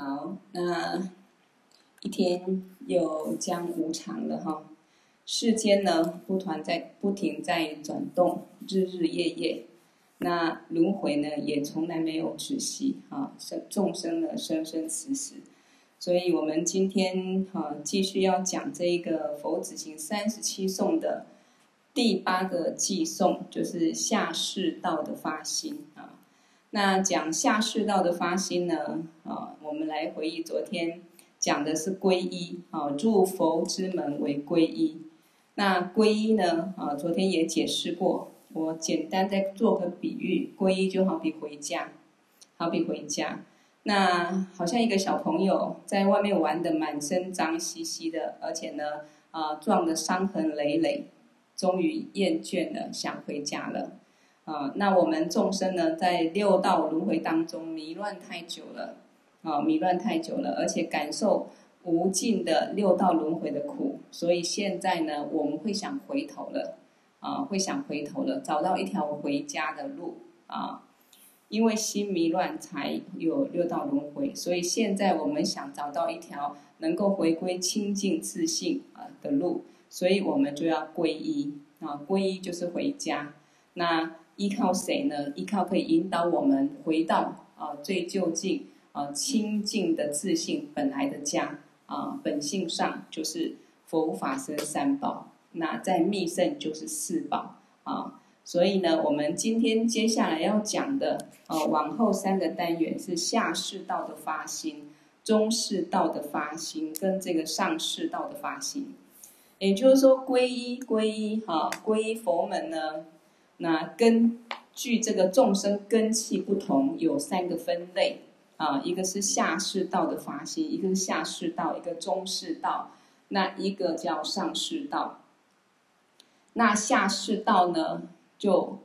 好，那一天又将无常了哈。世间呢，不团在不停在转动，日日夜夜。那轮回呢，也从来没有止息啊。生众生呢，生生死死。所以我们今天哈，继续要讲这一个佛子行三十七颂的第八个偈颂，就是下士道的发心啊。那讲下士道的发心呢，啊，我们来回忆昨天讲的是皈依啊，入佛之门为皈依。那皈依呢，啊，昨天也解释过，我简单再做个比喻，皈依就好比回家，好比回家。那好像一个小朋友在外面玩得满身脏兮兮的，而且呢，啊，撞得伤痕累累，终于厌倦了，想回家了。啊，那我们众生呢，在六道轮回当中迷乱太久了，啊，迷乱太久了，而且感受无尽的六道轮回的苦，所以现在呢，我们会想回头了，啊，会想回头了，找到一条回家的路，啊，因为心迷乱才有六道轮回，所以现在我们想找到一条能够回归清净自信啊的路，所以我们就要皈依，啊，皈依就是回家，那。依靠谁呢？依靠可以引导我们回到啊最究竟啊清净的自信本来的家啊本性上就是佛法僧三宝，那在密乘就是四宝啊。所以呢，我们今天接下来要讲的啊往后三个单元是下士道的发心、中士道的发心跟这个上士道的发心。也就是说，皈依皈依哈皈依佛门呢。那根据这个众生根器不同，有三个分类啊，一个是下士道的发心，一个是下士道，一个中士道，那一个叫上士道。那下士道呢，就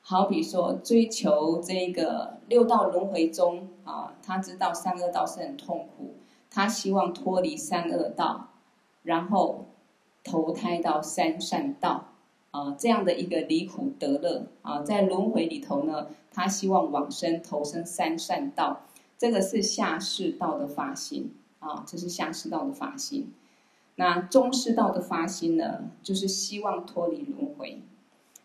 好比说追求这个六道轮回中啊，他知道三恶道是很痛苦，他希望脱离三恶道，然后投胎到三善道。啊，这样的一个离苦得乐啊，在轮回里头呢，他希望往生投生三善道，这个是下士道的发心啊，这是下士道的发心。那中士道的发心呢，就是希望脱离轮回。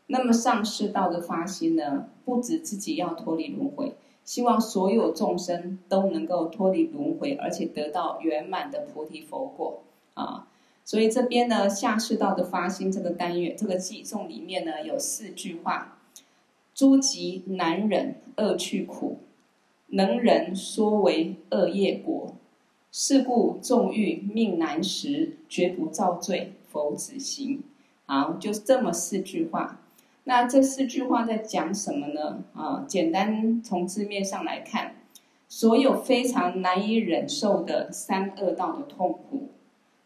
那么上士道的发心呢，不止自己要脱离轮回，希望所有众生都能够脱离轮回，而且得到圆满的菩提佛果啊。所以这边呢，下士道的发心这个单元，这个偈颂里面呢，有四句话：诸疾难忍，恶趣苦，能忍说为恶业果。是故纵欲命难时，绝不造罪，佛子行。好，就是这么四句话。那这四句话在讲什么呢？啊，简单从字面上来看，所有非常难以忍受的三恶道的痛苦。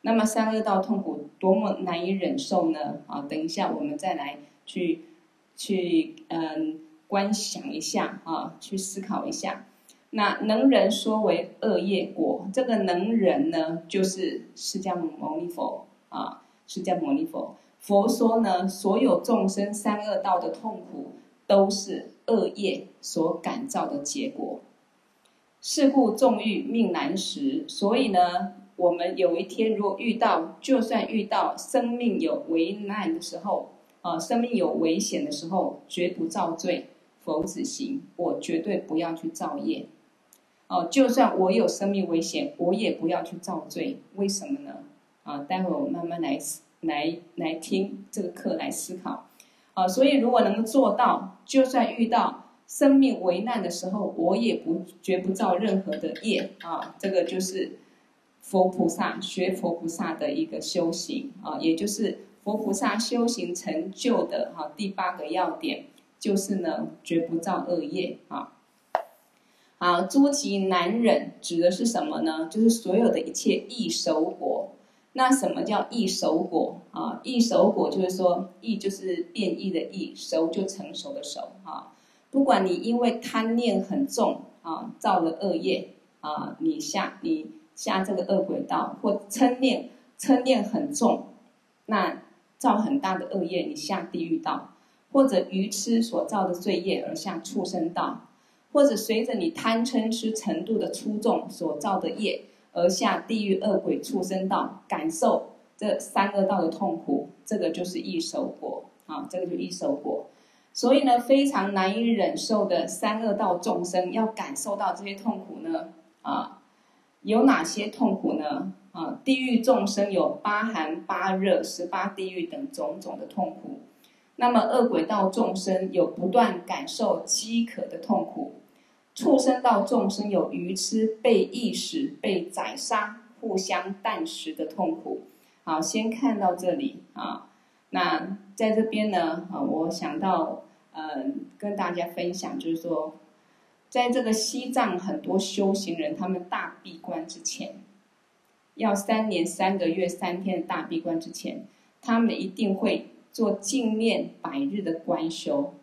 那么三恶道痛苦多么难以忍受呢？啊，等一下我们再来去去嗯观想一下啊，去思考一下。那能人说为恶业果，这个能人呢，就是释迦牟尼佛啊，释迦牟尼佛。佛说呢，所有众生三恶道的痛苦都是恶业所感召的结果。是故纵欲命难时，所以呢。我们有一天如果遇到，就算遇到生命有危难的时候，啊，生命有危险的时候，绝不造罪，佛子行，我绝对不要去造业，哦，就算我有生命危险，我也不要去造罪，为什么呢？啊，待会我慢慢来来来听这个课来思考，啊，所以如果能够做到，就算遇到生命危难的时候，我也不绝不造任何的业，啊，这个就是。佛菩萨学佛菩萨的一个修行啊，也就是佛菩萨修行成就的哈第八个要点，就是呢绝不造恶业啊。好，诸其难忍指的是什么呢？就是所有的一切易熟果。那什么叫易熟果啊？易熟果就是说易就是变异的易，熟就成熟的熟啊。不管你因为贪念很重啊，造了恶业啊，你下你。下这个恶鬼道，或嗔念嗔念很重，那造很大的恶业，你下地狱道；或者愚痴所造的罪业而下畜生道；或者随着你贪嗔痴程度的粗重所造的业而下地狱恶鬼畜生道，感受这三恶道的痛苦，这个就是异熟果啊，这个就异熟果。所以呢，非常难以忍受的三恶道众生要感受到这些痛苦呢，啊，有哪些痛苦呢？啊，地狱众生有八寒八热、十八地狱等种种的痛苦。那么恶鬼道众生有不断感受饥渴的痛苦。畜生道众生有愚痴、被意识、被宰杀、互相啖食的痛苦。好，先看到这里啊。那在这边呢，啊，我想到，嗯，跟大家分享，就是说，在这个西藏很多修行人，他们大闭关之前，要三年三个月三天的大闭关之前，他们一定会做净念百日的观修。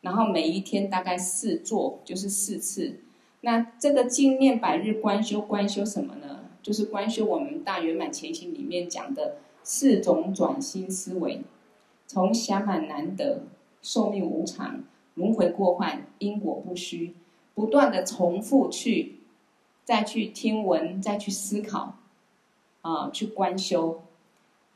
然后每一天大概四做，就是四次。那这个净念百日观修，观修什么呢？就是观修我们大圆满前行里面讲的四种转心思维，从暇满难得、寿命无常、轮回过患、因果不虚，不断的重复去，再去听闻，再去思考，啊，去观修。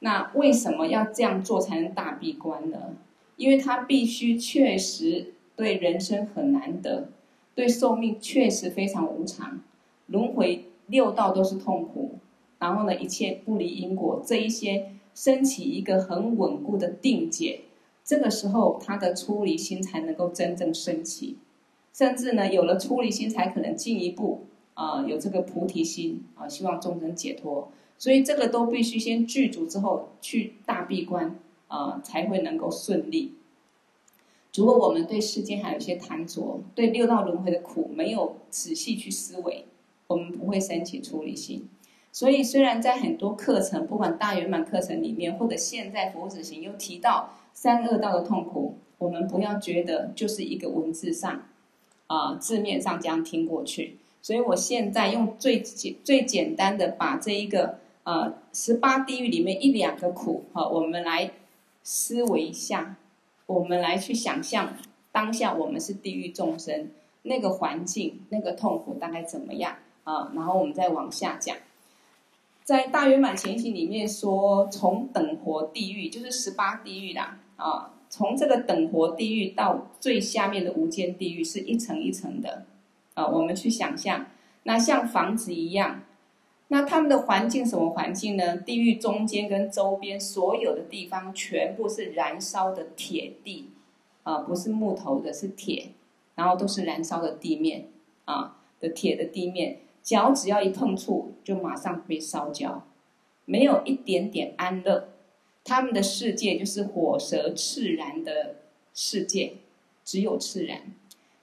那为什么要这样做才能大闭关呢？因为他必须确实对人生很难得，对寿命确实非常无常，轮回六道都是痛苦，然后呢，一切不离因果，这一些升起一个很稳固的定解，这个时候他的出离心才能够真正升起，甚至呢，有了出离心，才可能进一步啊、有这个菩提心啊、希望众生解脱，所以这个都必须先具足之后去大闭关。啊、才会能够顺利。如果我们对世间还有一些贪着，对六道轮回的苦没有仔细去思维，我们不会升起出离心。所以，虽然在很多课程，不管大圆满课程里面，或者现在佛子行又提到三恶道的痛苦，我们不要觉得就是一个文字上、呃、字面上这样听过去。所以我现在用最简最简单的把这一个呃十八地狱里面一两个苦哈、我们来。思维一下，我们来去想象当下我们是地狱众生，那个环境、那个痛苦大概怎么样啊？然后我们再往下讲，在大圆满前行里面说，从等活地狱就是十八地狱啦啊，从这个等活地狱到最下面的无间地狱是一层一层的啊，我们去想象，那像房子一样。那他们的环境什么环境呢？地狱中间跟周边所有的地方全部是燃烧的铁地，啊，不是木头的，是铁，然后都是燃烧的地面，啊的铁的地面，脚只要一碰触就马上被烧焦，没有一点点安乐。他们的世界就是火舌炽燃的世界，只有炽燃。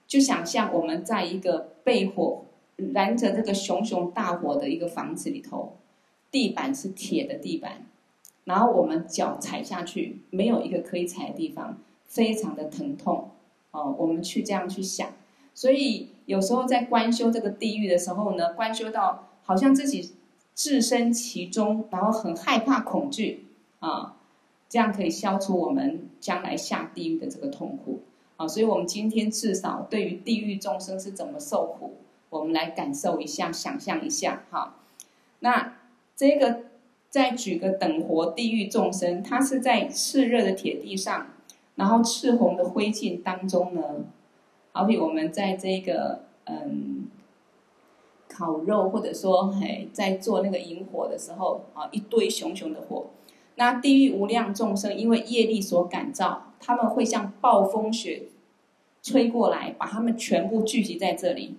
就想象我们在一个被火。燃着这个熊熊大火的一个房子里头，地板是铁的地板，然后我们脚踩下去没有一个可以踩的地方，非常的疼痛哦。我们去这样去想，所以有时候在观修这个地狱的时候呢，观修到好像自己置身其中，然后很害怕恐惧啊，这样可以消除我们将来下地狱的这个痛苦啊。所以我们今天至少对于地狱众生是怎么受苦。我们来感受一下，想象一下，哈。那这个再举个等活地狱众生，他是在炽热的铁地上，然后赤红的灰烬当中呢。好比我们在这个嗯烤肉，或者说嘿在做那个引火的时候啊，一堆熊熊的火。那地狱无量众生因为业力所感召，他们会像暴风雪吹过来，把他们全部聚集在这里。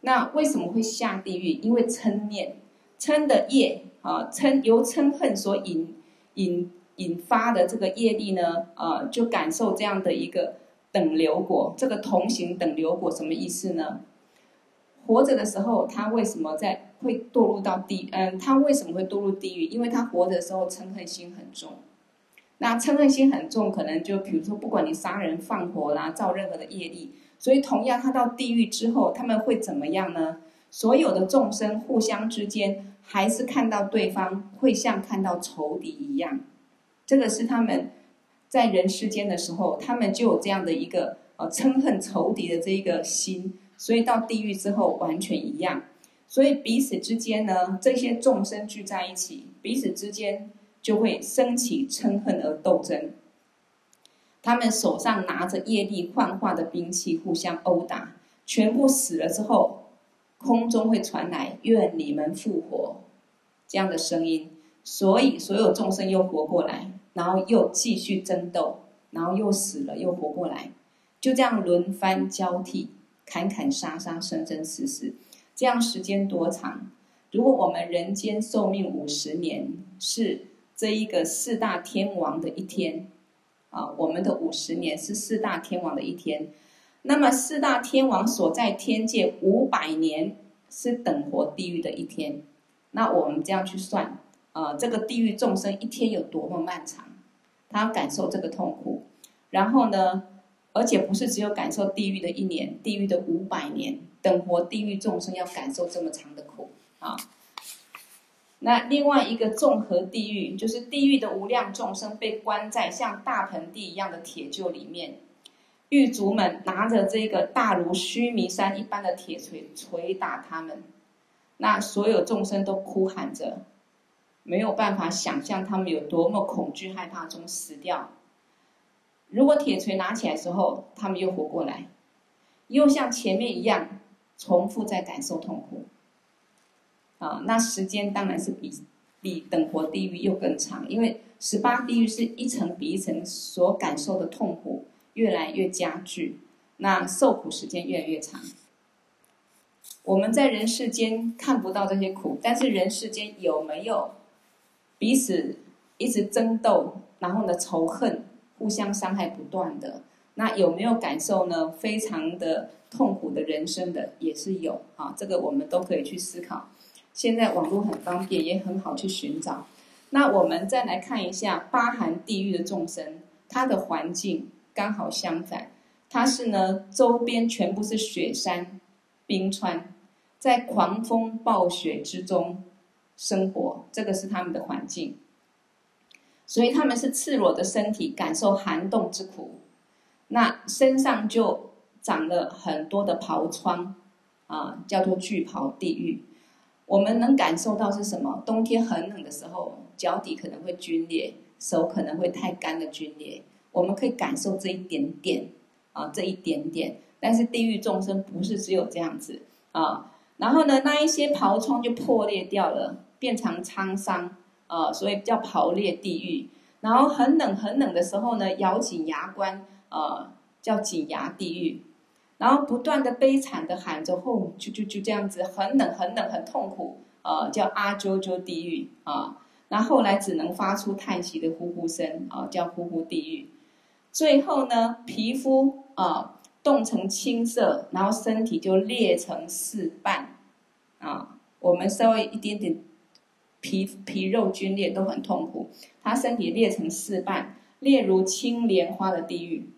那为什么会下地狱？因为嗔念，嗔的业啊，嗔由嗔恨所引引引发的这个业力呢，啊，就感受这样的一个等流果。这个同行等流果什么意思呢？活着的时候，他为什么在会堕入到地？嗯，他为什么会堕入地狱？因为他活着的时候嗔恨心很重。那嗔恨心很重，可能就比如说，不管你杀人放火啦，造任何的业力。所以，同样，他到地狱之后，他们会怎么样呢？所有的众生互相之间，还是看到对方会像看到仇敌一样。这个是他们在人世间的时候，他们就有这样的一个呃嗔恨仇敌的这一个心，所以到地狱之后完全一样。所以彼此之间呢，这些众生聚在一起，彼此之间就会升起嗔恨而斗争。他们手上拿着业力幻化的兵器，互相殴打，全部死了之后，空中会传来“愿你们复活”这样的声音，所以所有众生又活过来，然后又继续争斗，然后又死了，又活过来，就这样轮番交替，砍砍杀杀，生生死死，这样时间多长？如果我们人间寿命五十年，是这一个四大天王的一天。啊，我们的五十年是四大天王的一天，那么四大天王所在天界五百年是等活地狱的一天，那我们这样去算，啊，这个地狱众生一天有多么漫长，他感受这个痛苦，然后呢，而且不是只有感受地狱的一年，地狱的五百年，等活地狱众生要感受这么长的苦啊。那另外一个综合地狱，就是地狱的无量众生被关在像大盆地一样的铁臼里面，狱卒们拿着这个大如须弥山一般的铁锤锤打他们，那所有众生都哭喊着，没有办法想象他们有多么恐惧害怕中死掉。如果铁锤拿起来的时候，他们又活过来，又像前面一样重复在感受痛苦。啊，那时间当然是比比等活地狱又更长，因为十八地狱是一层比一层所感受的痛苦越来越加剧，那受苦时间越来越长。我们在人世间看不到这些苦，但是人世间有没有彼此一直争斗，然后呢仇恨、互相伤害不断的？那有没有感受呢？非常的痛苦的人生的也是有啊，这个我们都可以去思考。现在网络很方便，也很好去寻找。那我们再来看一下八寒地狱的众生，它的环境刚好相反，它是呢周边全部是雪山、冰川，在狂风暴雪之中生活，这个是他们的环境。所以他们是赤裸的身体，感受寒冻之苦，那身上就长了很多的袍疮，啊，叫做巨袍地狱。我们能感受到是什么？冬天很冷的时候，脚底可能会皲裂，手可能会太干的皲裂。我们可以感受这一点点啊，这一点点。但是地狱众生不是只有这样子啊。然后呢，那一些袍疮就破裂掉了，变成沧桑啊，所以叫袍裂地狱。然后很冷很冷的时候呢，咬紧牙关呃，叫紧牙地狱。然后不断的悲惨的喊着，吼，就就就这样子，很冷很冷很痛苦，呃，叫阿啾啾地狱啊。然后来只能发出叹息的呼呼声啊，叫呼呼地狱。最后呢，皮肤啊冻成青色，然后身体就裂成四半啊。我们稍微一点点皮皮肉皲裂都很痛苦，他身体裂成四瓣，裂如青莲花的地狱。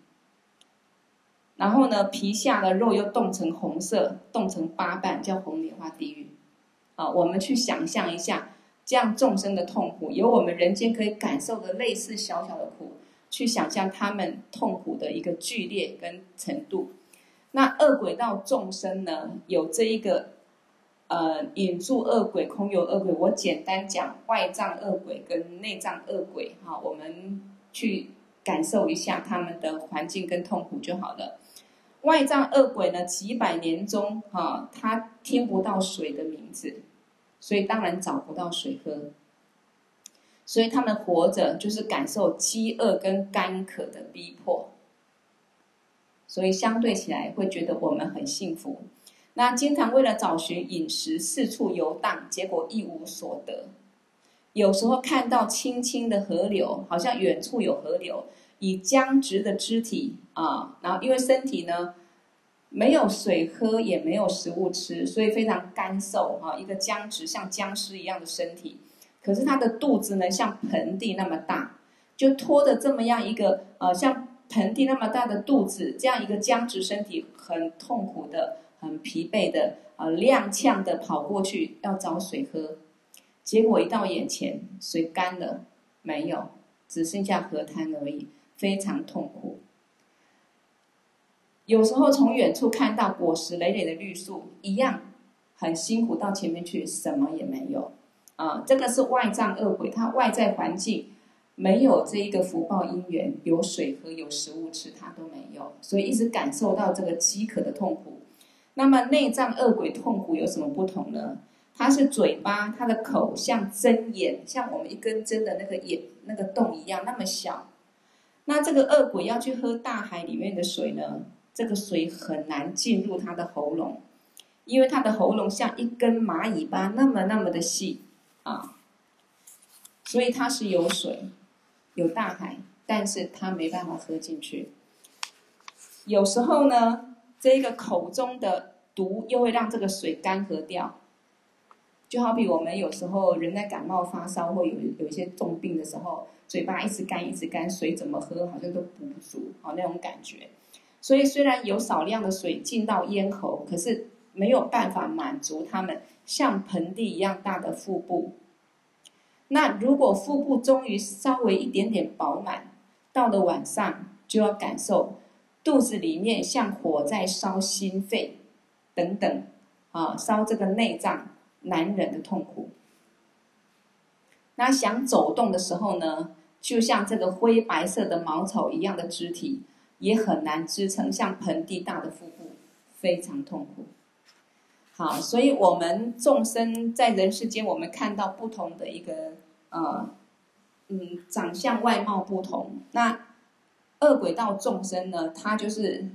然后呢，皮下的肉又冻成红色，冻成八瓣，叫红莲花地狱。啊，我们去想象一下，这样众生的痛苦，有我们人间可以感受的类似小小的苦，去想象他们痛苦的一个剧烈跟程度。那恶鬼道众生呢，有这一个，呃，引住恶鬼、空有恶鬼。我简单讲外脏恶鬼跟内脏恶鬼，哈，我们去感受一下他们的环境跟痛苦就好了。外藏恶鬼呢，几百年中，哈、他听不到水的名字，所以当然找不到水喝，所以他们活着就是感受饥饿跟干渴的逼迫，所以相对起来会觉得我们很幸福。那经常为了找寻饮食四处游荡，结果一无所得。有时候看到清清的河流，好像远处有河流。以僵直的肢体啊，然后因为身体呢没有水喝，也没有食物吃，所以非常干瘦啊，一个僵直像僵尸一样的身体。可是他的肚子呢像盆地那么大，就拖着这么样一个呃像盆地那么大的肚子，这样一个僵直身体，很痛苦的、很疲惫的呃，踉跄的跑过去要找水喝，结果一到眼前，水干了，没有，只剩下河滩而已。非常痛苦。有时候从远处看到果实累累的绿树，一样很辛苦，到前面去什么也没有。啊，这个是外障恶鬼，它外在环境没有这一个福报因缘，有水喝，有食物吃，它都没有，所以一直感受到这个饥渴的痛苦。那么内障恶鬼痛苦有什么不同呢？它是嘴巴，它的口像针眼，像我们一根针的那个眼那个洞一样那么小。那这个恶鬼要去喝大海里面的水呢，这个水很难进入他的喉咙，因为他的喉咙像一根蚂蚁般那么那么的细啊，所以它是有水，有大海，但是它没办法喝进去。有时候呢，这个口中的毒又会让这个水干涸掉。就好比我们有时候人在感冒发烧或有有一些重病的时候，嘴巴一直干一直干，水怎么喝好像都补不足，好那种感觉。所以虽然有少量的水进到咽喉，可是没有办法满足他们像盆地一样大的腹部。那如果腹部终于稍微一点点饱满，到了晚上就要感受肚子里面像火在烧心肺等等，啊，烧这个内脏。难忍的痛苦。那想走动的时候呢，就像这个灰白色的茅草一样的肢体，也很难支撑，像盆地大的腹部，非常痛苦。好，所以我们众生在人世间，我们看到不同的一个呃，嗯，长相外貌不同。那恶鬼道众生呢，他就是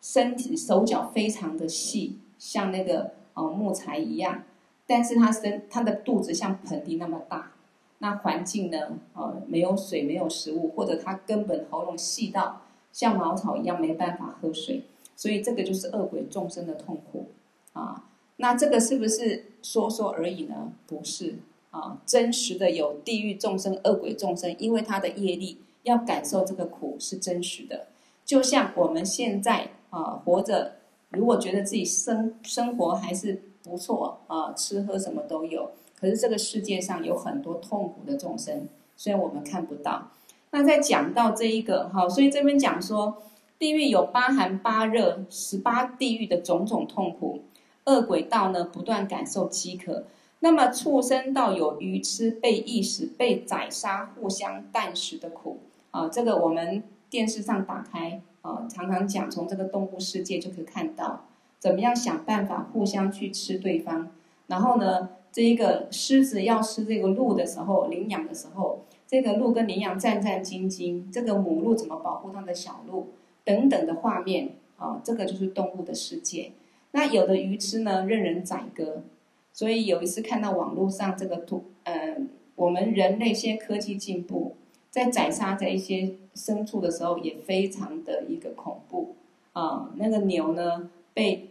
身体手脚非常的细，像那个呃木材一样。但是他身他的肚子像盆地那么大，那环境呢？呃，没有水，没有食物，或者他根本喉咙细到像茅草一样，没办法喝水，所以这个就是恶鬼众生的痛苦啊。那这个是不是说说而已呢？不是啊，真实的有地狱众生、恶鬼众生，因为他的业力要感受这个苦是真实的。就像我们现在啊活着，如果觉得自己生生活还是。不错啊，吃喝什么都有。可是这个世界上有很多痛苦的众生，虽然我们看不到。那在讲到这一个哈，所以这边讲说，地狱有八寒八热十八地狱的种种痛苦。恶鬼道呢，不断感受饥渴。那么畜生道有愚痴、被役使、被宰杀、互相啖食的苦啊。这个我们电视上打开啊，常常讲，从这个动物世界就可以看到。怎么样想办法互相去吃对方？然后呢，这一个狮子要吃这个鹿的时候，领养的时候，这个鹿跟羚羊战战兢兢，这个母鹿怎么保护它的小鹿？等等的画面啊，这个就是动物的世界。那有的鱼痴呢，任人宰割。所以有一次看到网络上这个图，嗯，我们人类现在科技进步，在宰杀这一些牲畜的时候，也非常的一个恐怖啊。那个牛呢？被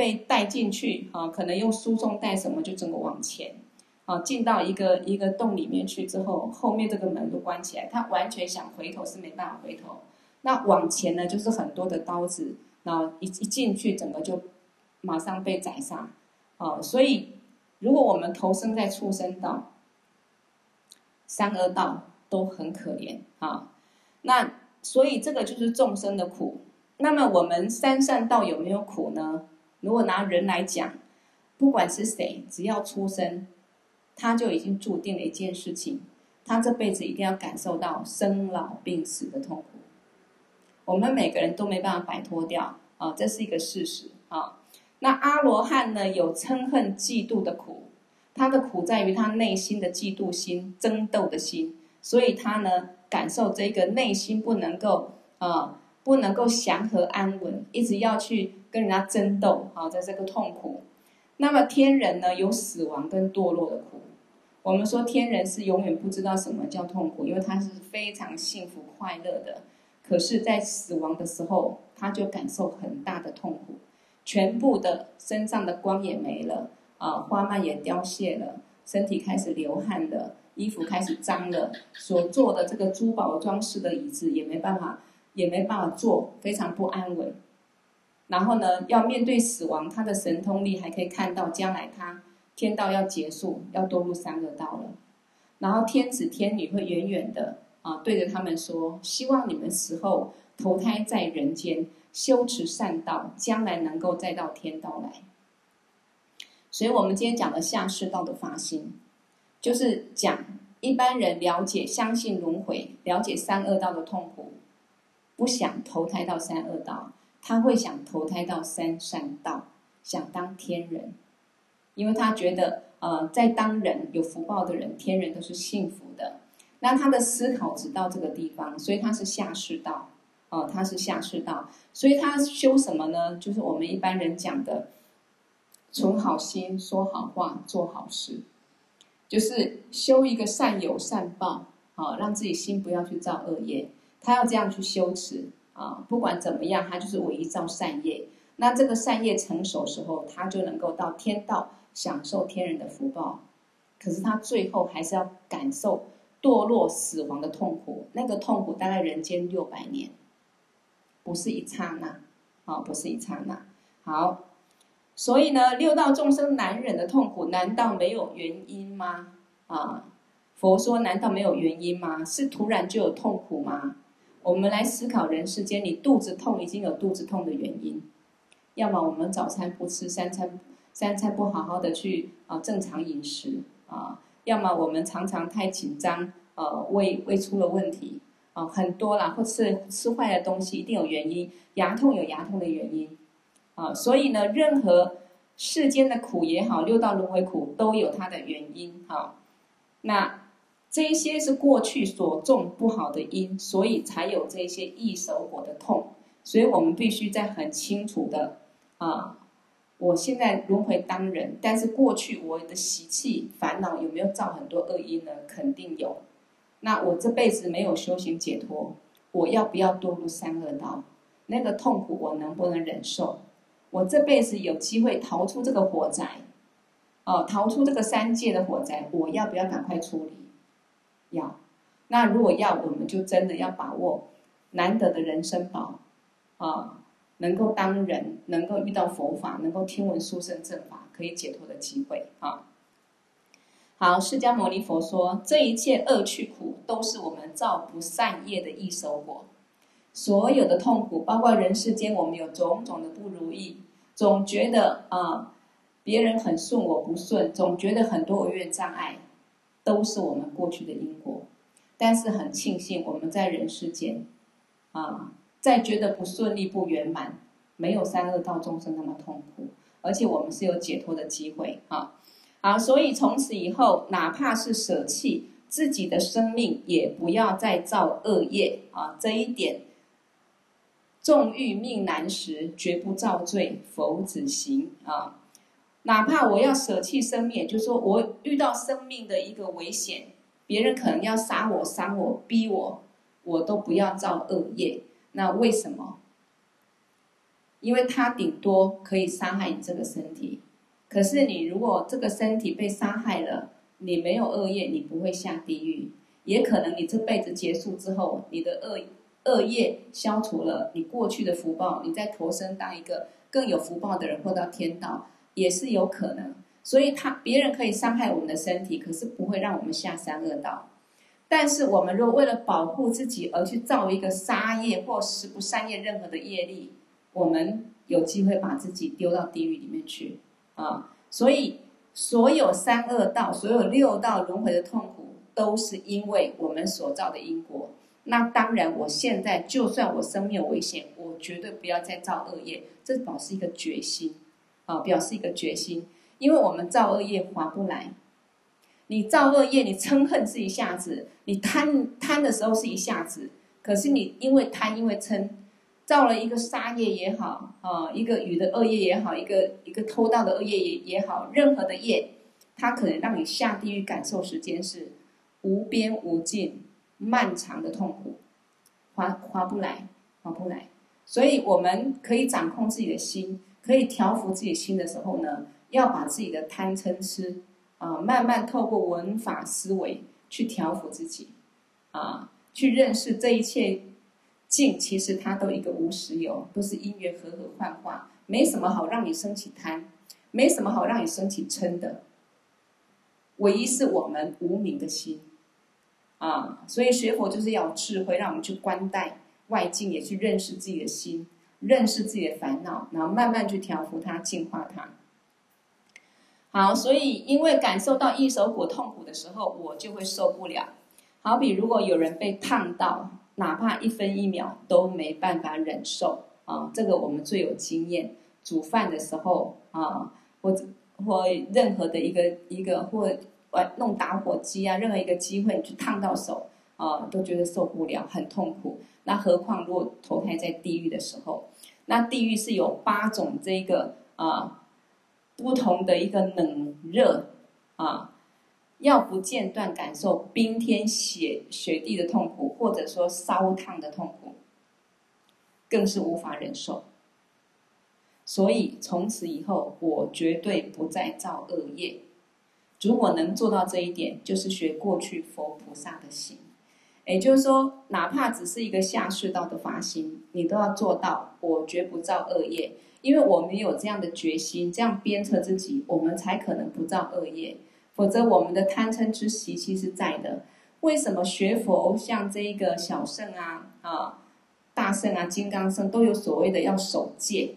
被带进去啊，可能用输送带什么就整个往前，啊，进到一个一个洞里面去之后，后面这个门都关起来，他完全想回头是没办法回头。那往前呢，就是很多的刀子，然后一一进去，整个就马上被宰杀，啊，所以如果我们投生在畜生道、三恶道都很可怜啊。那所以这个就是众生的苦。那么我们三善道有没有苦呢？如果拿人来讲，不管是谁，只要出生，他就已经注定了一件事情，他这辈子一定要感受到生老病死的痛苦。我们每个人都没办法摆脱掉啊，这是一个事实啊。那阿罗汉呢，有嗔恨嫉妒的苦，他的苦在于他内心的嫉妒心、争斗的心，所以他呢，感受这个内心不能够啊。不能够祥和安稳，一直要去跟人家争斗，好，在这个痛苦。那么天人呢，有死亡跟堕落的苦。我们说天人是永远不知道什么叫痛苦，因为他是非常幸福快乐的。可是，在死亡的时候，他就感受很大的痛苦，全部的身上的光也没了，啊，花蔓也凋谢了，身体开始流汗了，衣服开始脏了，所做的这个珠宝装饰的椅子也没办法。也没办法做，非常不安稳。然后呢，要面对死亡，他的神通力还可以看到将来他天道要结束，要堕入三恶道了。然后天子天女会远远的啊对着他们说：“希望你们死后投胎在人间，修持善道，将来能够再到天道来。所以，我们今天讲的下世道的发心，就是讲一般人了解、相信轮回，了解三恶道的痛苦，不想投胎到三恶道，他会想投胎到三善道，想当天人，因为他觉得，呃，在当人有福报的人，天人都是幸福的。那他的思考只到这个地方，所以他是下士道，哦、他是下士道，所以他修什么呢？就是我们一般人讲的，存好心，说好话，做好事，就是修一个善有善报，好、让自己心不要去造恶业。他要这样去修持啊、不管怎么样，他就是唯一造善业。那这个善业成熟时候，他就能够到天道享受天人的福报。可是他最后还是要感受。堕落死亡的痛苦，那个痛苦大概人间六百年，不是一刹那，啊、不是一刹那。好，所以呢，六道众生难忍的痛苦，难道没有原因吗？啊，佛说，难道没有原因吗？是突然就有痛苦吗？我们来思考人世间，你肚子痛已经有肚子痛的原因，要么我们早餐不吃，三餐三餐不好好的去啊正常饮食啊。要么我们常常太紧张，呃，胃胃出了问题，啊、很多啦，或吃吃坏的东西，一定有原因。牙痛有牙痛的原因，啊、所以呢，任何世间的苦也好，六道轮回苦都有它的原因，哈、那这一些是过去所种不好的因，所以才有这些异熟果的痛。所以我们必须在很清楚的啊。我现在轮回当人，但是过去我的习气烦恼有没有造很多恶因呢？肯定有。那我这辈子没有修行解脱，我要不要堕入三恶道？那个痛苦我能不能忍受？我这辈子有机会逃出这个火灾，哦，逃出这个三界的火灾，我要不要赶快处理？要。那如果要，我们就真的要把握难得的人生宝，啊、能够当人，能够遇到佛法，能够听闻殊胜正法，可以解脱的机会啊！好，释迦牟尼佛说，这一切恶趣苦都是我们造不善业的一手果。所有的痛苦，包括人世间我们有种种的不如意，总觉得啊别人很顺我不顺，总觉得很多违愿障碍，都是我们过去的因果。但是很庆幸我们在人世间啊。再觉得不顺利、不圆满，没有三恶道众生那么痛苦，而且我们是有解脱的机会啊！好，所以从此以后，哪怕是舍弃自己的生命，也不要再造恶业啊！这一点，纵欲命难时，绝不造罪，佛子行啊！哪怕我要舍弃生命，就是说我遇到生命的一个危险，别人可能要杀我、伤我、逼我，我都不要造恶业。那为什么？因为他顶多可以伤害你这个身体，可是你如果这个身体被杀害了，你没有恶业，你不会下地狱。也可能你这辈子结束之后，你的恶恶业消除了，你过去的福报，你再投生当一个更有福报的人，或到天道，也是有可能。所以他别人可以伤害我们的身体，可是不会让我们下三恶道。但是我们若为了保护自己而去造一个杀业或十不善业任何的业力，我们有机会把自己丢到地狱里面去啊！所以所有三恶道、所有六道轮回的痛苦，都是因为我们所造的因果。那当然，我现在就算我生命有危险，我绝对不要再造恶业，这表示一个决心啊，表示一个决心，因为我们造恶业划不来。你造恶业，你嗔恨是一下子；你贪贪的时候是一下子。可是你因为贪，因为嗔，造了一个杀业也好，啊，一个语的恶业也好，一个一个偷盗的恶业也也好，任何的业，它可能让你下地狱感受时间是无边无尽、漫长的痛苦，划划不来，划不来。所以我们可以掌控自己的心，可以调伏自己心的时候呢，要把自己的贪嗔痴。啊，慢慢透过文法思维去调伏自己，啊，去认识这一切境，其实它都一个无实有，都是因缘和合幻化，没什么好让你升起贪，没什么好让你升起嗔的，唯一是我们无明的心，啊，所以学佛就是要智慧，让我们去观待外境，也去认识自己的心，认识自己的烦恼，然后慢慢去调伏它、净化它。好，所以因为感受到一手果痛苦的时候，我就会受不了。好比如果有人被烫到，哪怕一分一秒都没办法忍受啊，这个我们最有经验。煮饭的时候啊，或或任何的一个一个或玩弄打火机啊，任何一个机会去烫到手啊，都觉得受不了，很痛苦。那何况如果投胎在地狱的时候，那地狱是有八种这个啊不同的一个冷热啊，要不间断感受冰天雪雪地的痛苦，或者说烧烫的痛苦，更是无法忍受。所以从此以后，我绝对不再造恶业。如果能做到这一点，就是学过去佛菩萨的行。也就是说，哪怕只是一个下士道的发心，你都要做到。我绝不造恶业，因为我们有这样的决心，这样鞭策自己，我们才可能不造恶业。否则，我们的贪嗔痴习气是在的。为什么学佛像这一个小圣啊、啊大圣啊、金刚圣都有所谓的要守戒？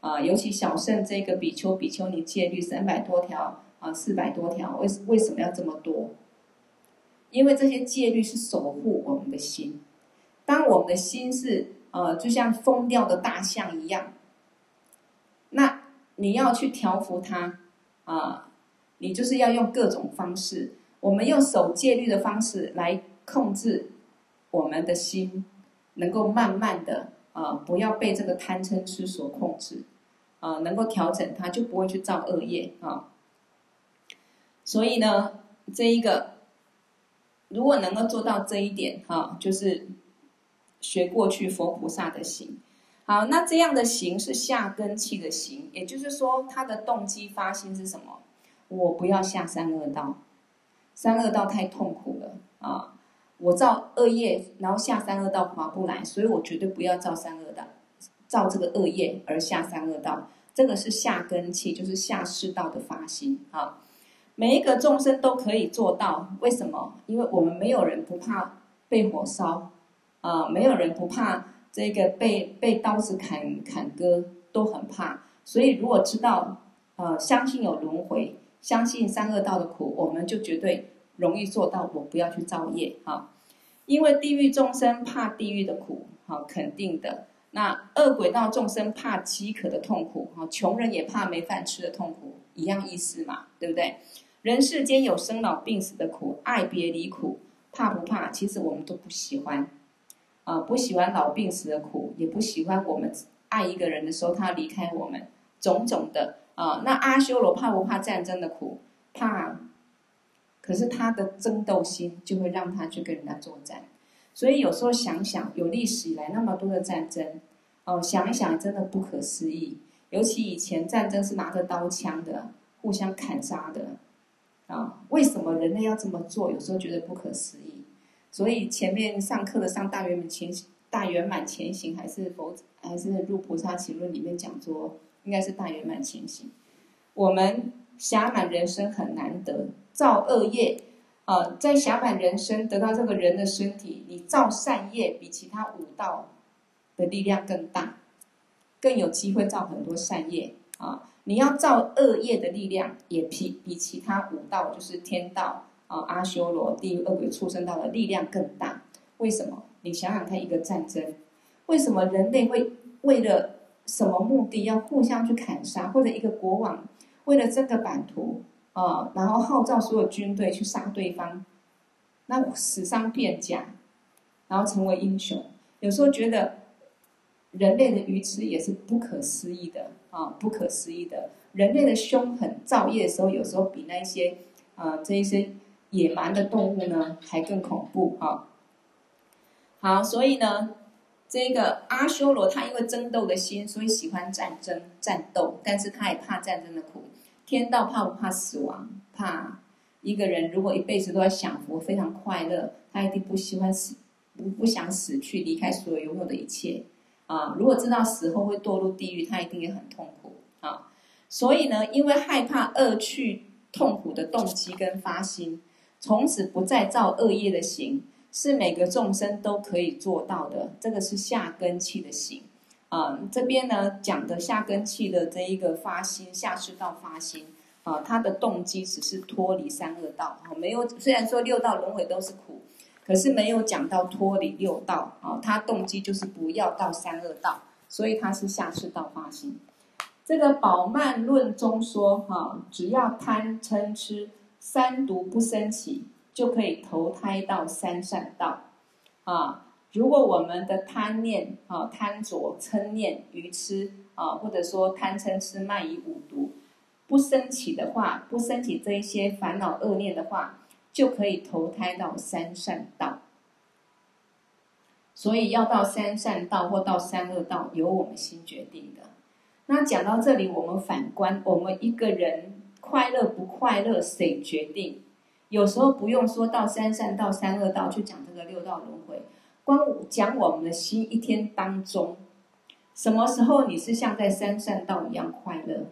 啊，尤其小圣这个比丘、比丘尼戒律三百多条啊，四百多条，为为什么要这么多？因为这些戒律是守护我们的心。当我们的心是呃，就像疯掉的大象一样，那你要去调伏它啊，你就是要用各种方式。我们用守戒律的方式来控制我们的心，能够慢慢的。啊，不要被这个贪嗔痴所控制，啊，能够调整它，就不会去造恶业啊。所以呢，这一个如果能够做到这一点，哈、就是学过去佛菩萨的行。好，那这样的行是下根器的行，也就是说，他的动机发心是什么？我不要下三恶道，三恶道太痛苦了啊。我造恶业，然后下三恶道划不来，所以我绝对不要造三恶道，造这个恶业而下三恶道，这个是下根器，就是下士道的发心啊。每一个众生都可以做到，为什么？因为我们没有人不怕被火烧啊，没有人不怕这个被被刀子砍砍割，都很怕。所以如果知道呃，相信有轮回，相信三恶道的苦，我们就绝对。容易做到，我不要去造业哈，因为地狱众生怕地狱的苦，好肯定的。那恶鬼道众生怕饥渴的痛苦，哈，穷人也怕没饭吃的痛苦，一样意思嘛，对不对？人世间有生老病死的苦，爱别离苦，怕不怕？其实我们都不喜欢，啊，不喜欢老病死的苦，也不喜欢我们爱一个人的时候他离开我们，种种的啊。那阿修罗怕不怕战争的苦？怕。可是他的争斗心就会让他去跟人家作战，所以有时候想想，有历史以来那么多的战争，哦，想一想真的不可思议。尤其以前战争是拿着刀枪的，互相砍杀的，啊，为什么人类要这么做？有时候觉得不可思议。所以前面上课的上大圆满前大圆满前行，还是佛还是入菩萨行论里面讲说，应该是大圆满前行。我们暇满人生很难得。造恶业，啊，在暇满人生得到这个人的身体，你造善业比其他五道的力量更大，更有机会造很多善业啊！你要造恶业的力量也比比其他五道，就是天道啊、阿修罗、地狱、恶鬼、畜生道的力量更大。为什么？你想想看，一个战争，为什么人类会为了什么目的要互相去砍杀？或者一个国王为了这个版图？啊，然后号召所有军队去杀对方，那死伤遍甲，然后成为英雄。有时候觉得人类的愚痴也是不可思议的啊，不可思议的。人类的凶狠造业的时候，有时候比那些啊这一些野蛮的动物呢还更恐怖啊。好，所以呢，这个阿修罗他因为争斗的心，所以喜欢战争战斗，但是他也怕战争的苦。天道怕不怕死亡？怕一个人如果一辈子都在享福，非常快乐，他一定不喜欢死，不不想死去，离开所有拥有的一切啊！如果知道死后会堕入地狱，他一定也很痛苦啊！所以呢，因为害怕恶趣痛苦的动机跟发心，从此不再造恶业的行，是每个众生都可以做到的。这个是下根器的行啊，这边呢讲的下根器的这一个发心，下士道发心啊，它的动机只是脱离三恶道，没有。虽然说六道轮回都是苦，可是没有讲到脱离六道啊，他动机就是不要到三恶道，所以他是下士道发心。这个《宝曼论》中说哈，只要贪嗔痴三毒不升起，就可以投胎到三善道啊。如果我们的贪念啊、贪着、嗔念、愚痴啊，或者说贪嗔痴慢疑五毒不升起的话，不升起这一些烦恼恶念的话，就可以投胎到三善道。所以要到三善道或到三恶道，由我们心决定的。那讲到这里，我们反观我们一个人快乐不快乐，谁决定？有时候不用说到三善道、三恶道去讲这个六道轮回。光讲我们的心一天当中，什么时候你是像在三善道一样快乐？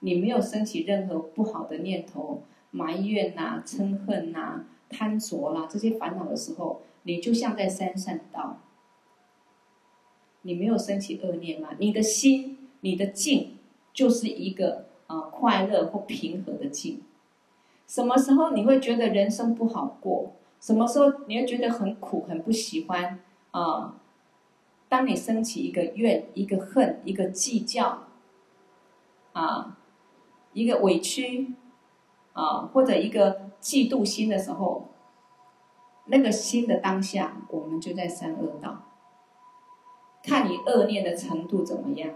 你没有升起任何不好的念头、埋怨呐、啊、嗔恨呐、啊、贪着啦这些烦恼的时候，你就像在三善道。你没有升起恶念吗？你的心、你的境就是一个啊、快乐或平和的境。什么时候你会觉得人生不好过？什么时候你会觉得很苦、很不喜欢啊？当你升起一个怨、一个恨、一个计较啊，一个委屈啊，或者一个嫉妒心的时候，那个心的当下，我们就在三恶道。看你恶念的程度怎么样。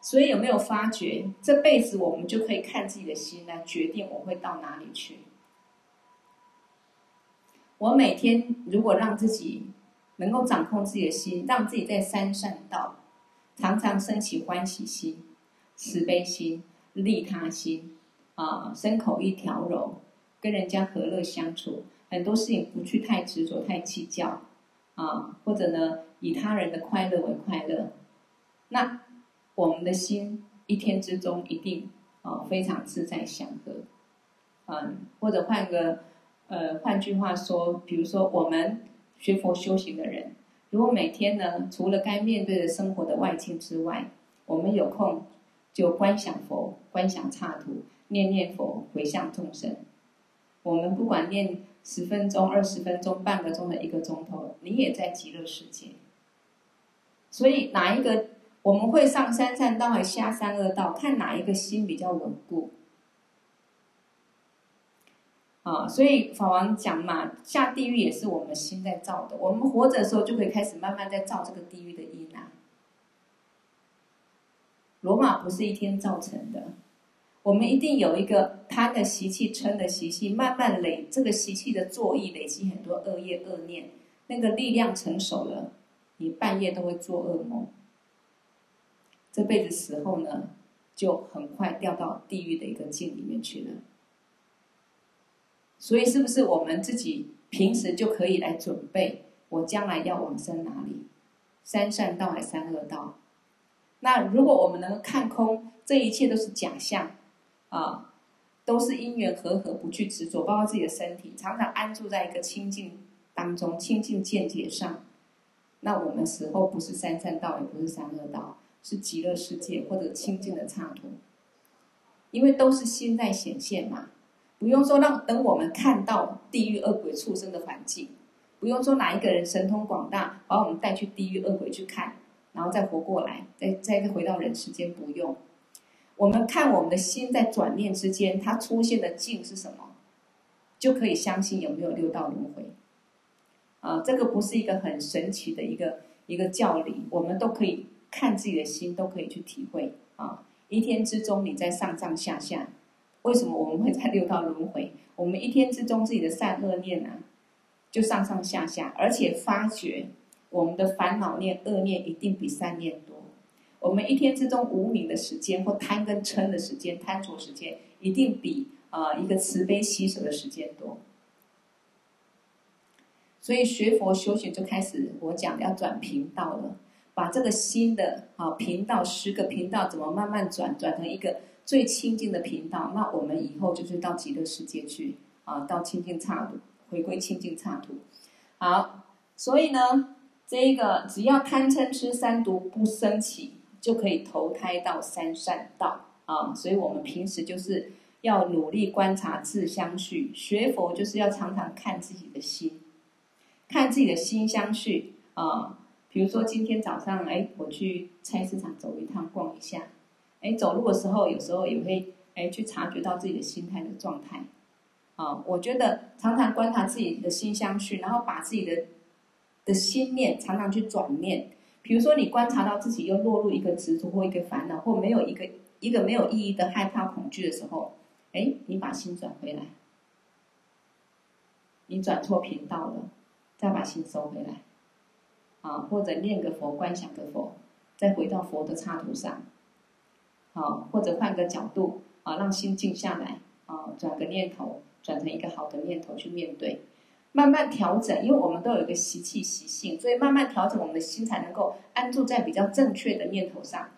所以有没有发觉，这辈子我们就可以看自己的心来决定我会到哪里去。我每天如果让自己能够掌控自己的心，让自己在三善道常常升起欢喜心、慈悲心、利他心，啊，身口一条柔，跟人家和乐相处，很多事情不去太执着、太计较，啊，或者呢，以他人的快乐为快乐，那我们的心一天之中一定啊非常自在祥和，嗯，或者换个。呃，换句话说，比如说我们学佛修行的人，如果每天呢，除了该面对的生活的外境之外，我们有空就观想佛、观想刹土、念念佛、回向众生。我们不管念十分钟、二十分钟、半个钟的一个钟头，你也在极乐世界。所以哪一个我们会上三善道还下三恶道？看哪一个心比较稳固。啊，所以法王讲嘛，下地狱也是我们心在造的。我们活着的时候就可以开始慢慢在造这个地狱的因啊。罗马不是一天造成的，我们一定有一个贪的习气、嗔的习气，慢慢累这个习气的作意，累积很多恶业恶念，那个力量成熟了，你半夜都会做噩梦。这辈子死后呢，就很快掉到地狱的一个境里面去了。所以，是不是我们自己平时就可以来准备？我将来要往生哪里？三善道还是三恶道？那如果我们能够看空，这一切都是假象，啊，都是因缘和合，不去执着，包括自己的身体，常常安住在一个清净当中，清净见解上，那我们死后不是三善道，也不是三恶道，是极乐世界或者清净的刹土，因为都是心在显现嘛。不用说让等我们看到地狱恶鬼畜生的环境，不用说哪一个人神通广大把我们带去地狱恶鬼去看，然后再活过来，再再回到人世间，不用。我们看我们的心在转念之间，它出现的境是什么，就可以相信有没有六道轮回。啊，这个不是一个很神奇的一个一个教理，我们都可以看自己的心，都可以去体会。啊，一天之中你在上上下下。为什么我们会在六道轮回？我们一天之中自己的善恶念、啊，就上上下下，而且发觉我们的烦恼念、恶念一定比善念多。我们一天之中无明的时间或贪跟嗔的时间、贪着时间，一定比啊、呃、一个慈悲洗手的时间多。所以学佛修行就开始，我讲要转频道了，把这个新的啊频道十个频道怎么慢慢转，转成一个。最清净的频道，那我们以后就是到极乐世界去啊，到清净刹土，回归清净刹土。好，所以呢，这一个只要贪嗔痴三毒不生起，就可以投胎到三善道啊。所以我们平时就是要努力观察自相续，学佛就是要常常看自己的心，看自己的心相续啊。比如说今天早上，哎，我去菜市场走一趟，逛一下，哎，走路的时候有时候也会哎去察觉到自己的心态的状态。啊，我觉得常常观察自己的心相续，然后把自己的的心念常常去转念。比如说，你观察到自己又落入一个执着或一个烦恼，或没有一个一个没有意义的害怕恐惧的时候，哎，你把心转回来，你转错频道了，再把心收回来，啊，或者念个佛，观想个佛，再回到佛的插图上，好，或者换个角度，啊，让心静下来，啊，转个念头。转成一个好的念头去面对，慢慢调整，因为我们都有一个习气习性，所以慢慢调整，我们的心才能够安住在比较正确的念头上。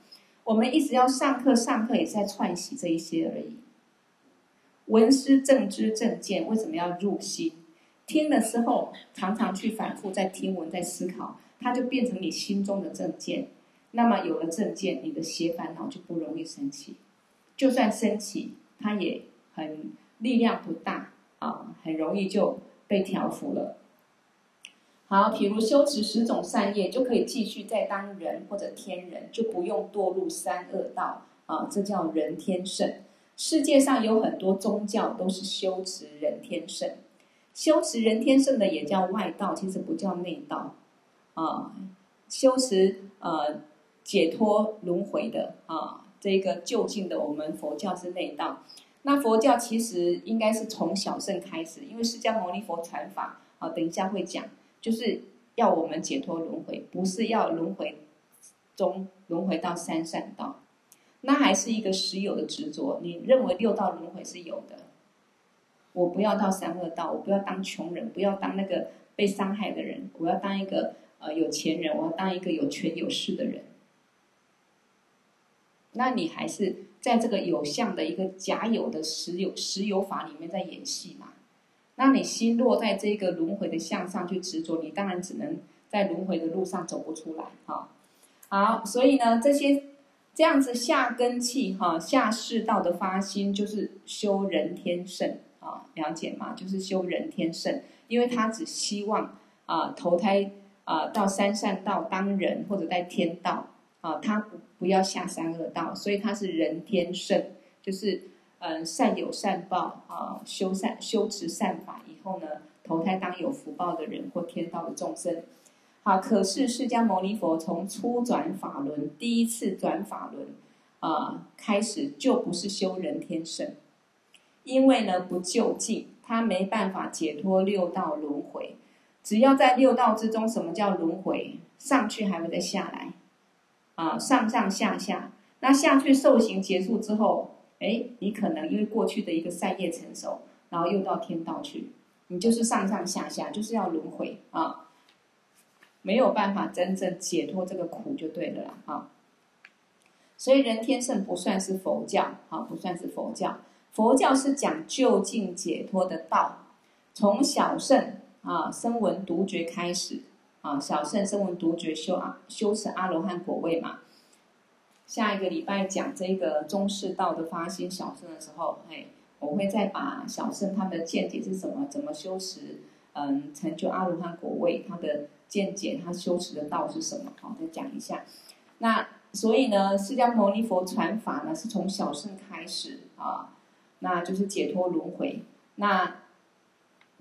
我们一直要上课，上课也是在串习这一些而已。闻思正知正见，为什么要入心？听了之后，常常去反复在听闻，在思考，它就变成你心中的正见。那么有了正见，你的邪烦恼就不容易生起。就算生起，它也很。力量不大啊，很容易就被调伏了。好，比如修持十种善业，就可以继续再当人或者天人，就不用堕入三恶道啊。这叫人天乘。世界上有很多宗教都是修持人天乘，修持人天乘的也叫外道，其实不叫内道啊。修持呃解脱轮回的啊，这个就近的，我们佛教是内道。那佛教其实应该是从小圣开始，因为释迦牟尼佛传法啊，等一下会讲，就是要我们解脱轮回，不是要轮回中轮回到三善道，那还是一个实有的执着。你认为六道轮回是有的，我不要到三恶道，我不要当穷人，不要当那个被伤害的人，我要当一个呃有钱人，我要当一个有权有势的人，那你还是。在这个有相的一个假有的实有实有法里面在演戏嘛？那你心落在这个轮回的相上去执着，你当然只能在轮回的路上走不出来哈。好，所以呢，这些这样子下根器哈，下士道的发心就是修人天乘啊，了解吗？就是修人天乘，因为他只希望啊投胎啊到三善道当人或者在天道。啊，他不不要下三恶道，所以他是人天圣，就是嗯善有善报啊，修善修持善法以后呢，投胎当有福报的人或天道的众生。好，可是释迦牟尼佛从初转法轮第一次转法轮啊开始，就不是修人天圣，因为呢不究竟，他没办法解脱六道轮回。只要在六道之中，什么叫轮回？上去还会再下来。啊，上上下下，那下去受刑结束之后，哎，你可能因为过去的一个善业成熟，然后又到天道去，你就是上上下下，就是要轮回啊，没有办法真正解脱这个苦就对了啦啊。所以人天圣不算是佛教，啊，不算是佛教，佛教是讲究竟解脱的道，从小圣啊声闻独觉开始。啊，小圣声闻独觉修啊，修持阿罗汉果位嘛。下一个礼拜讲这个中士道的发心小圣的时候，哎，我会再把小圣他们的见解是什么，怎么修持，嗯，成就阿罗汉果位，他的见解，他修持的道是什么？好，再讲一下。那所以呢，释迦牟尼佛传法呢，是从小圣开始啊，那就是解脱轮回。那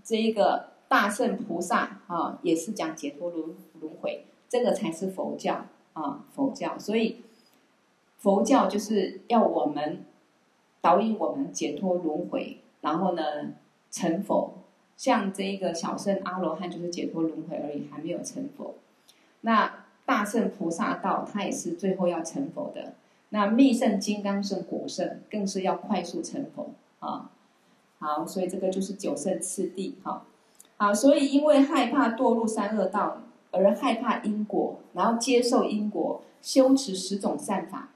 这一个。大圣菩萨啊，也是讲解脱轮轮回，这个才是佛教啊，佛教。所以佛教就是要我们导引我们解脱轮回，然后呢成佛。像这一个小圣阿罗汉就是解脱轮回而已，还没有成佛。那大圣菩萨道，他也是最后要成佛的。那密圣金刚圣果圣，更是要快速成佛啊。好，所以这个就是九圣次第哈。啊，所以因为害怕堕入三恶道，而害怕因果，然后接受因果，修持十种善法，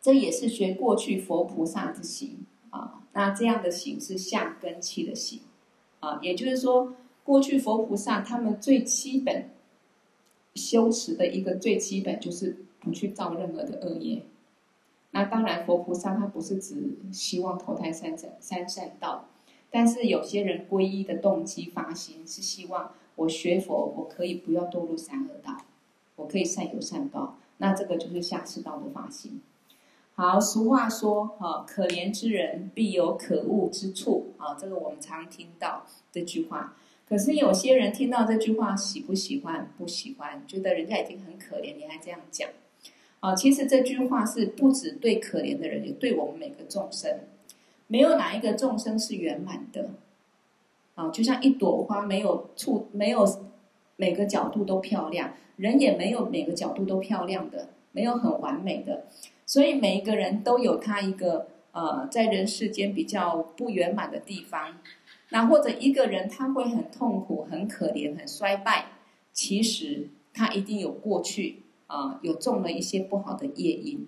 这也是学过去佛菩萨之行啊。那这样的行是下根器的行啊，也就是说，过去佛菩萨他们最基本修持的一个最基本就是不去造任何的恶业。那当然，佛菩萨他不是只希望投胎三善三善道，但是有些人皈依的动机发心是希望我学佛，我可以不要堕入三恶道，我可以善有善报。那这个就是下士道的发心。好，俗话说，哈，可怜之人必有可恶之处，啊，这个我们常听到这句话。可是有些人听到这句话，喜不喜欢？不喜欢，觉得人家已经很可怜，你还这样讲。啊，其实这句话是不止对可怜的人，也对我们每个众生。没有哪一个众生是圆满的。啊，就像一朵花，没有处，没有每个角度都漂亮，人也没有每个角度都漂亮的，没有很完美的。所以每一个人都有他一个呃，在人世间比较不圆满的地方。那或者一个人他会很痛苦、很可怜、很衰败，其实他一定有过去。啊，有种了一些不好的业因，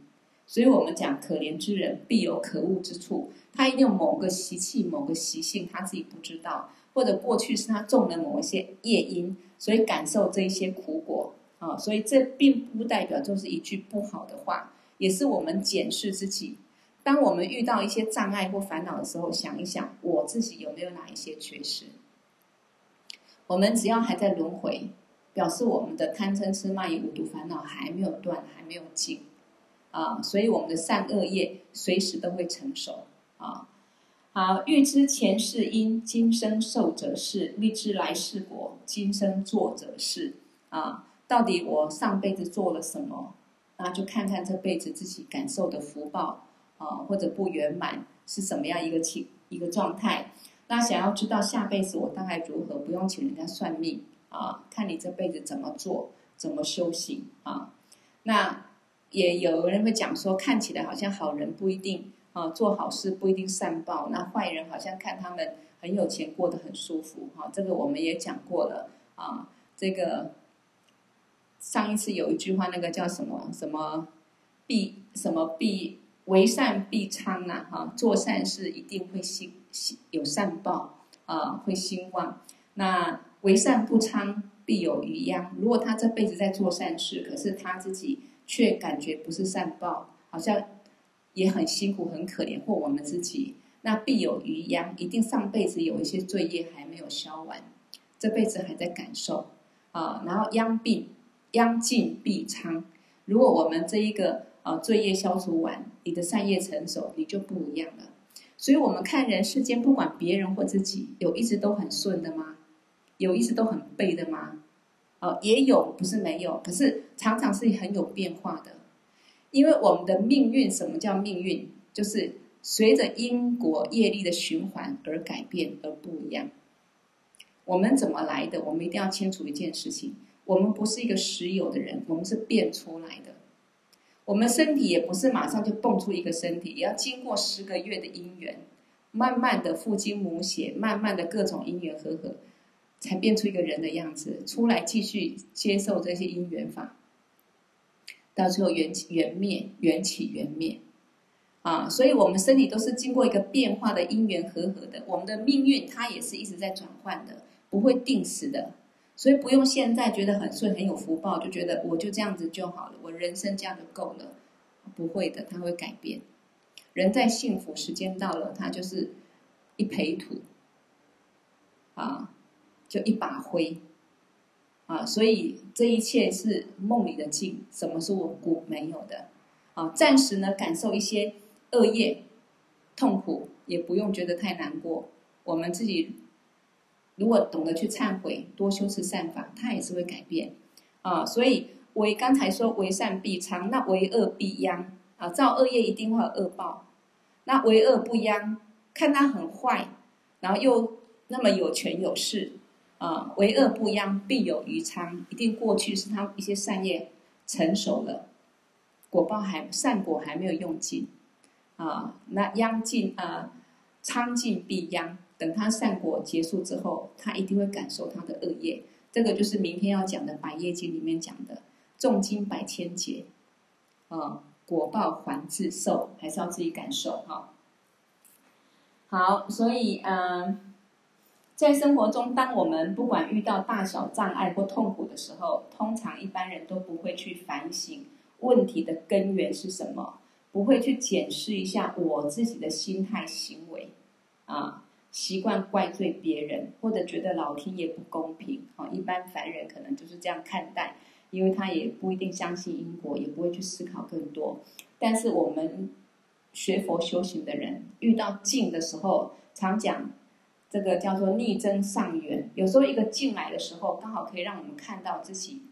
所以我们讲可怜之人必有可恶之处，他一定有某个习气、某个习性，他自己不知道，或者过去是他种了某一些业因，所以感受这一些苦果啊。所以这并不代表就是一句不好的话，也是我们检视自己。当我们遇到一些障碍或烦恼的时候，想一想我自己有没有哪一些缺失。我们只要还在轮回。表示我们的贪嗔痴慢疑五毒烦恼还没有断，还没有尽，啊，所以我们的善恶业随时都会成熟啊。好，欲知前世因，今生受者是；欲知来世果，今生做者是。啊，到底我上辈子做了什么？那就看看这辈子自己感受的福报啊，或者不圆满是什么样一个情一个状态。那想要知道下辈子我大概如何，不用请人家算命。啊，看你这辈子怎么做，怎么修行啊？那也有人会讲说，看起来好像好人不一定啊，做好事不一定善报。那坏人好像看他们很有钱，过得很舒服。哈、啊，这个我们也讲过了啊。这个上一次有一句话，那个叫什么什么必什么必为善必昌啊？哈、啊，做善事一定会兴兴有善报啊，会兴旺。那为善不昌，必有余殃。如果他这辈子在做善事，可是他自己却感觉不是善报，好像也很辛苦、很可怜，或我们自己，那必有余殃，一定上辈子有一些罪业还没有消完，这辈子还在感受啊。然后殃病，殃尽必昌。如果我们这一个啊罪业消除完，你的善业成熟，你就不一样了。所以我们看人世间，不管别人或自己，有一直都很顺的吗？有一直都很背的吗？哦，也有，不是没有，可是常常是很有变化的。因为我们的命运，什么叫命运？就是随着因果业力的循环而改变，而不一样。我们怎么来的？我们一定要清楚一件事情：我们不是一个实有的人，我们是变出来的。我们身体也不是马上就蹦出一个身体，也要经过十个月的因缘，慢慢的父精母血，慢慢的各种因缘和合。才变出一个人的样子出来，继续接受这些因缘法，到最后缘起缘灭，缘起缘灭，啊，所以我们身体都是经过一个变化的因缘和合的，我们的命运它也是一直在转换的，不会定死的，所以不用现在觉得很顺很有福报，就觉得我就这样子就好了，我人生这样就够了，不会的，它会改变。人在幸福，时间到了，它就是一培土，啊。就一把灰，啊，所以这一切是梦里的境，什么是稳固？没有的，啊，暂时呢感受一些恶业痛苦，也不用觉得太难过。我们自己如果懂得去忏悔，多修持善法，它也是会改变，啊，所以为刚才说为善必昌，那为恶必殃，啊，造恶业一定会有恶报，那为恶不殃，看他很坏，然后又那么有权有势。啊，为恶不殃，必有余昌。一定过去是他一些善业成熟了，果报还善果还没有用尽，啊，那殃尽啊，昌尽必殃。等他善果结束之后，他一定会感受他的恶业。这个就是明天要讲的《百业经》里面讲的“重金百千劫”，啊，果报还自受，还是要自己感受哈。好，所以嗯。在生活中，当我们不管遇到大小障碍或痛苦的时候，通常一般人都不会去反省问题的根源是什么，不会去检视一下我自己的心态行为，啊，习惯怪罪别人，或者觉得老天爷不公平啊。一般凡人可能就是这样看待，因为他也不一定相信因果，也不会去思考更多。但是我们学佛修行的人，遇到境的时候，常讲这个叫做逆增上缘。有时候一个境来的时候，刚好可以让我们看到自己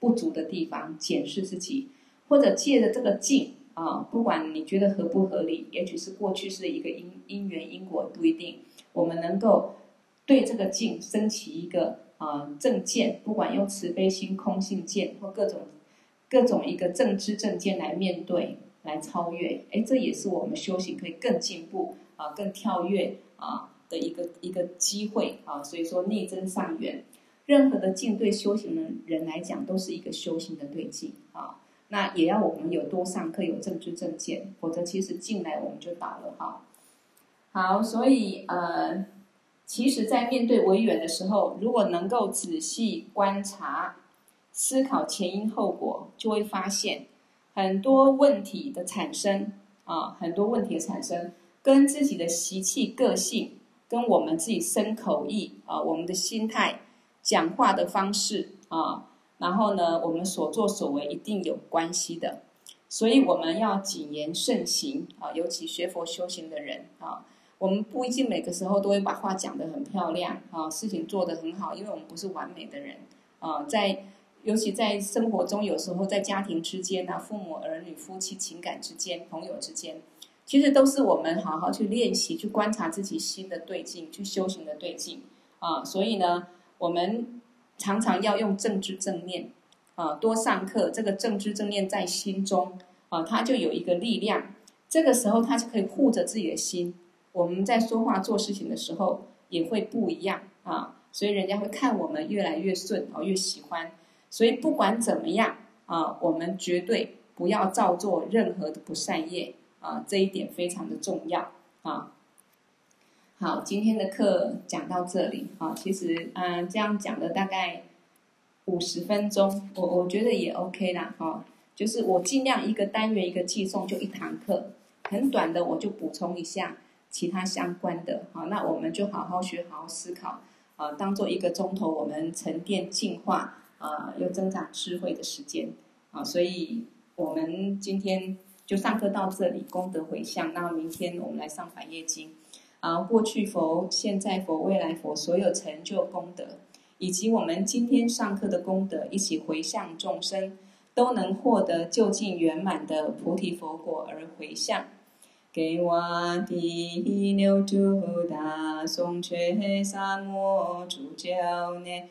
不足的地方，检视自己，或者借着这个境啊，不管你觉得合不合理，也许是过去是一个因因缘因果不一定，我们能够对这个境升起一个啊正见，不管用慈悲心、空性见或各种各种一个正知正见来面对。来超越，哎，这也是我们修行可以更进步啊，更跳跃啊的一个一个机会啊。所以说逆增上缘，任何的境对修行的人来讲都是一个修行的对境啊。那也要我们有多上课，有正知正见，否则其实进来我们就倒了哈。好，所以呃，其实，在面对违缘的时候，如果能够仔细观察、思考前因后果，就会发现。很多问题的产生啊，很多问题的产生，跟自己的习气、个性，跟我们自己身口意啊，我们的心态、讲话的方式啊，然后呢，我们所作所为一定有关系的。所以我们要谨言慎行啊，尤其学佛修行的人啊，我们不一定每个时候都会把话讲得很漂亮啊，事情做得很好，因为我们不是完美的人啊，在。尤其在生活中，有时候在家庭之间啊，父母、儿女、夫妻情感之间、朋友之间，其实都是我们好好去练习、去观察自己心的对境、去修行的对境啊。所以呢，我们常常要用正知正念啊，多上课。这个正知正念在心中啊，它就有一个力量。这个时候，它就可以护着自己的心。我们在说话做事情的时候也会不一样啊，所以人家会看我们越来越顺啊，越喜欢。所以不管怎么样啊，我们绝对不要造作任何的不善业啊，这一点非常的重要啊。好，今天的课讲到这里啊，其实嗯，这样讲的大概五十分钟，我我觉得也 OK 啦哈。就是我尽量一个单元一个寄送就一堂课，很短的我就补充一下其他相关的。好，那我们就好好学，好好思考啊，当做一个钟头我们沉淀净化。啊，又增长智慧的时间啊，所以我们今天就上课到这里，功德回向。那明天我们来上《百业经》，啊，过去佛、现在佛、未来佛所有成就功德，以及我们今天上课的功德，一起回向众生，都能获得究竟圆满的菩提佛果而回向。给我的六度大颂却萨摩主教念。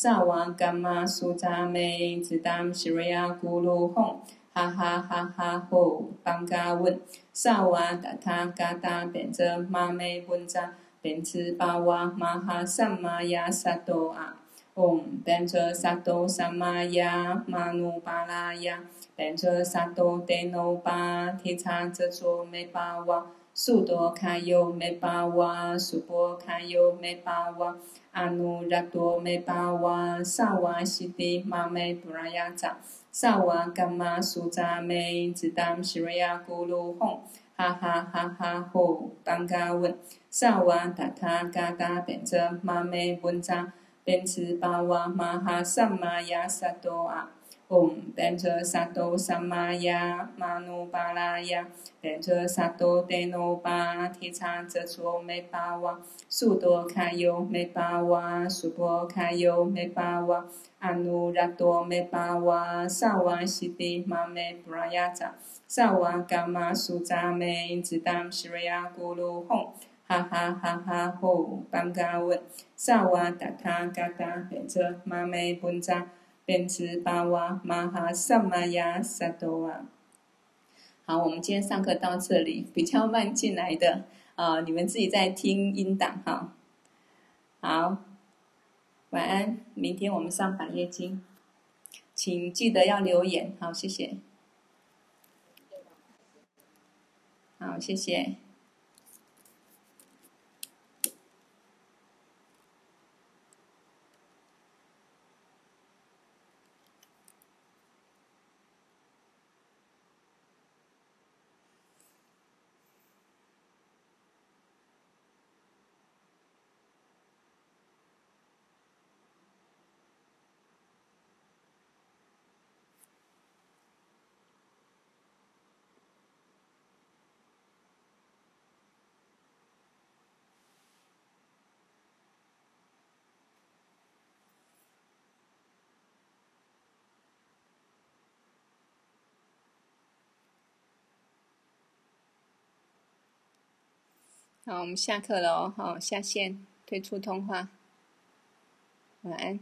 萨瓦西迪玛美布拉雅扎。萨瓦伽玛苏扎美，只当西瑞亚咕噜吽，哈哈哈哈吼，邦嘎问，萨瓦达他嘎达变则玛美文扎，变兹巴瓦玛哈萨玛亚萨多啊，嗡，变则萨多萨玛亚玛努巴拉雅，变则萨多德努巴提叉遮卓美巴瓦，苏多卡尤美巴瓦，苏波卡尤美巴瓦。阿努拉多美巴瓦萨瓦西迪玛美布拉雅扎萨瓦伽玛苏扎美只当西瑞亚咕噜哄哈哈哈哈吼邦嘎问萨瓦达他嘎嘎变着玛美文扎变兹巴瓦玛哈萨玛雅萨多啊。唵，班卓萨埵萨玛雅玛努巴拉雅，班卓萨埵德努巴提叉遮卓美巴瓦，苏多堪尤美巴瓦，苏波堪尤美巴瓦，阿努拉多美巴瓦，萨瓦西迪玛美布拉雅扎，萨瓦伽玛苏扎美，只当西瑞亚咕噜吽。哈哈哈哈吼，班嘎问，萨瓦达他嘎达变车马梅本扎变兹巴瓦玛哈萨玛亚萨多瓦。好，我们今天上课到这里，比较慢进来的啊、呃，你们自己在听音档哈。好，晚安，明天我们上百业经，请记得要留言，好，谢谢。好，谢谢。好，我们下课了哦。好，下线，退出通话。晚安。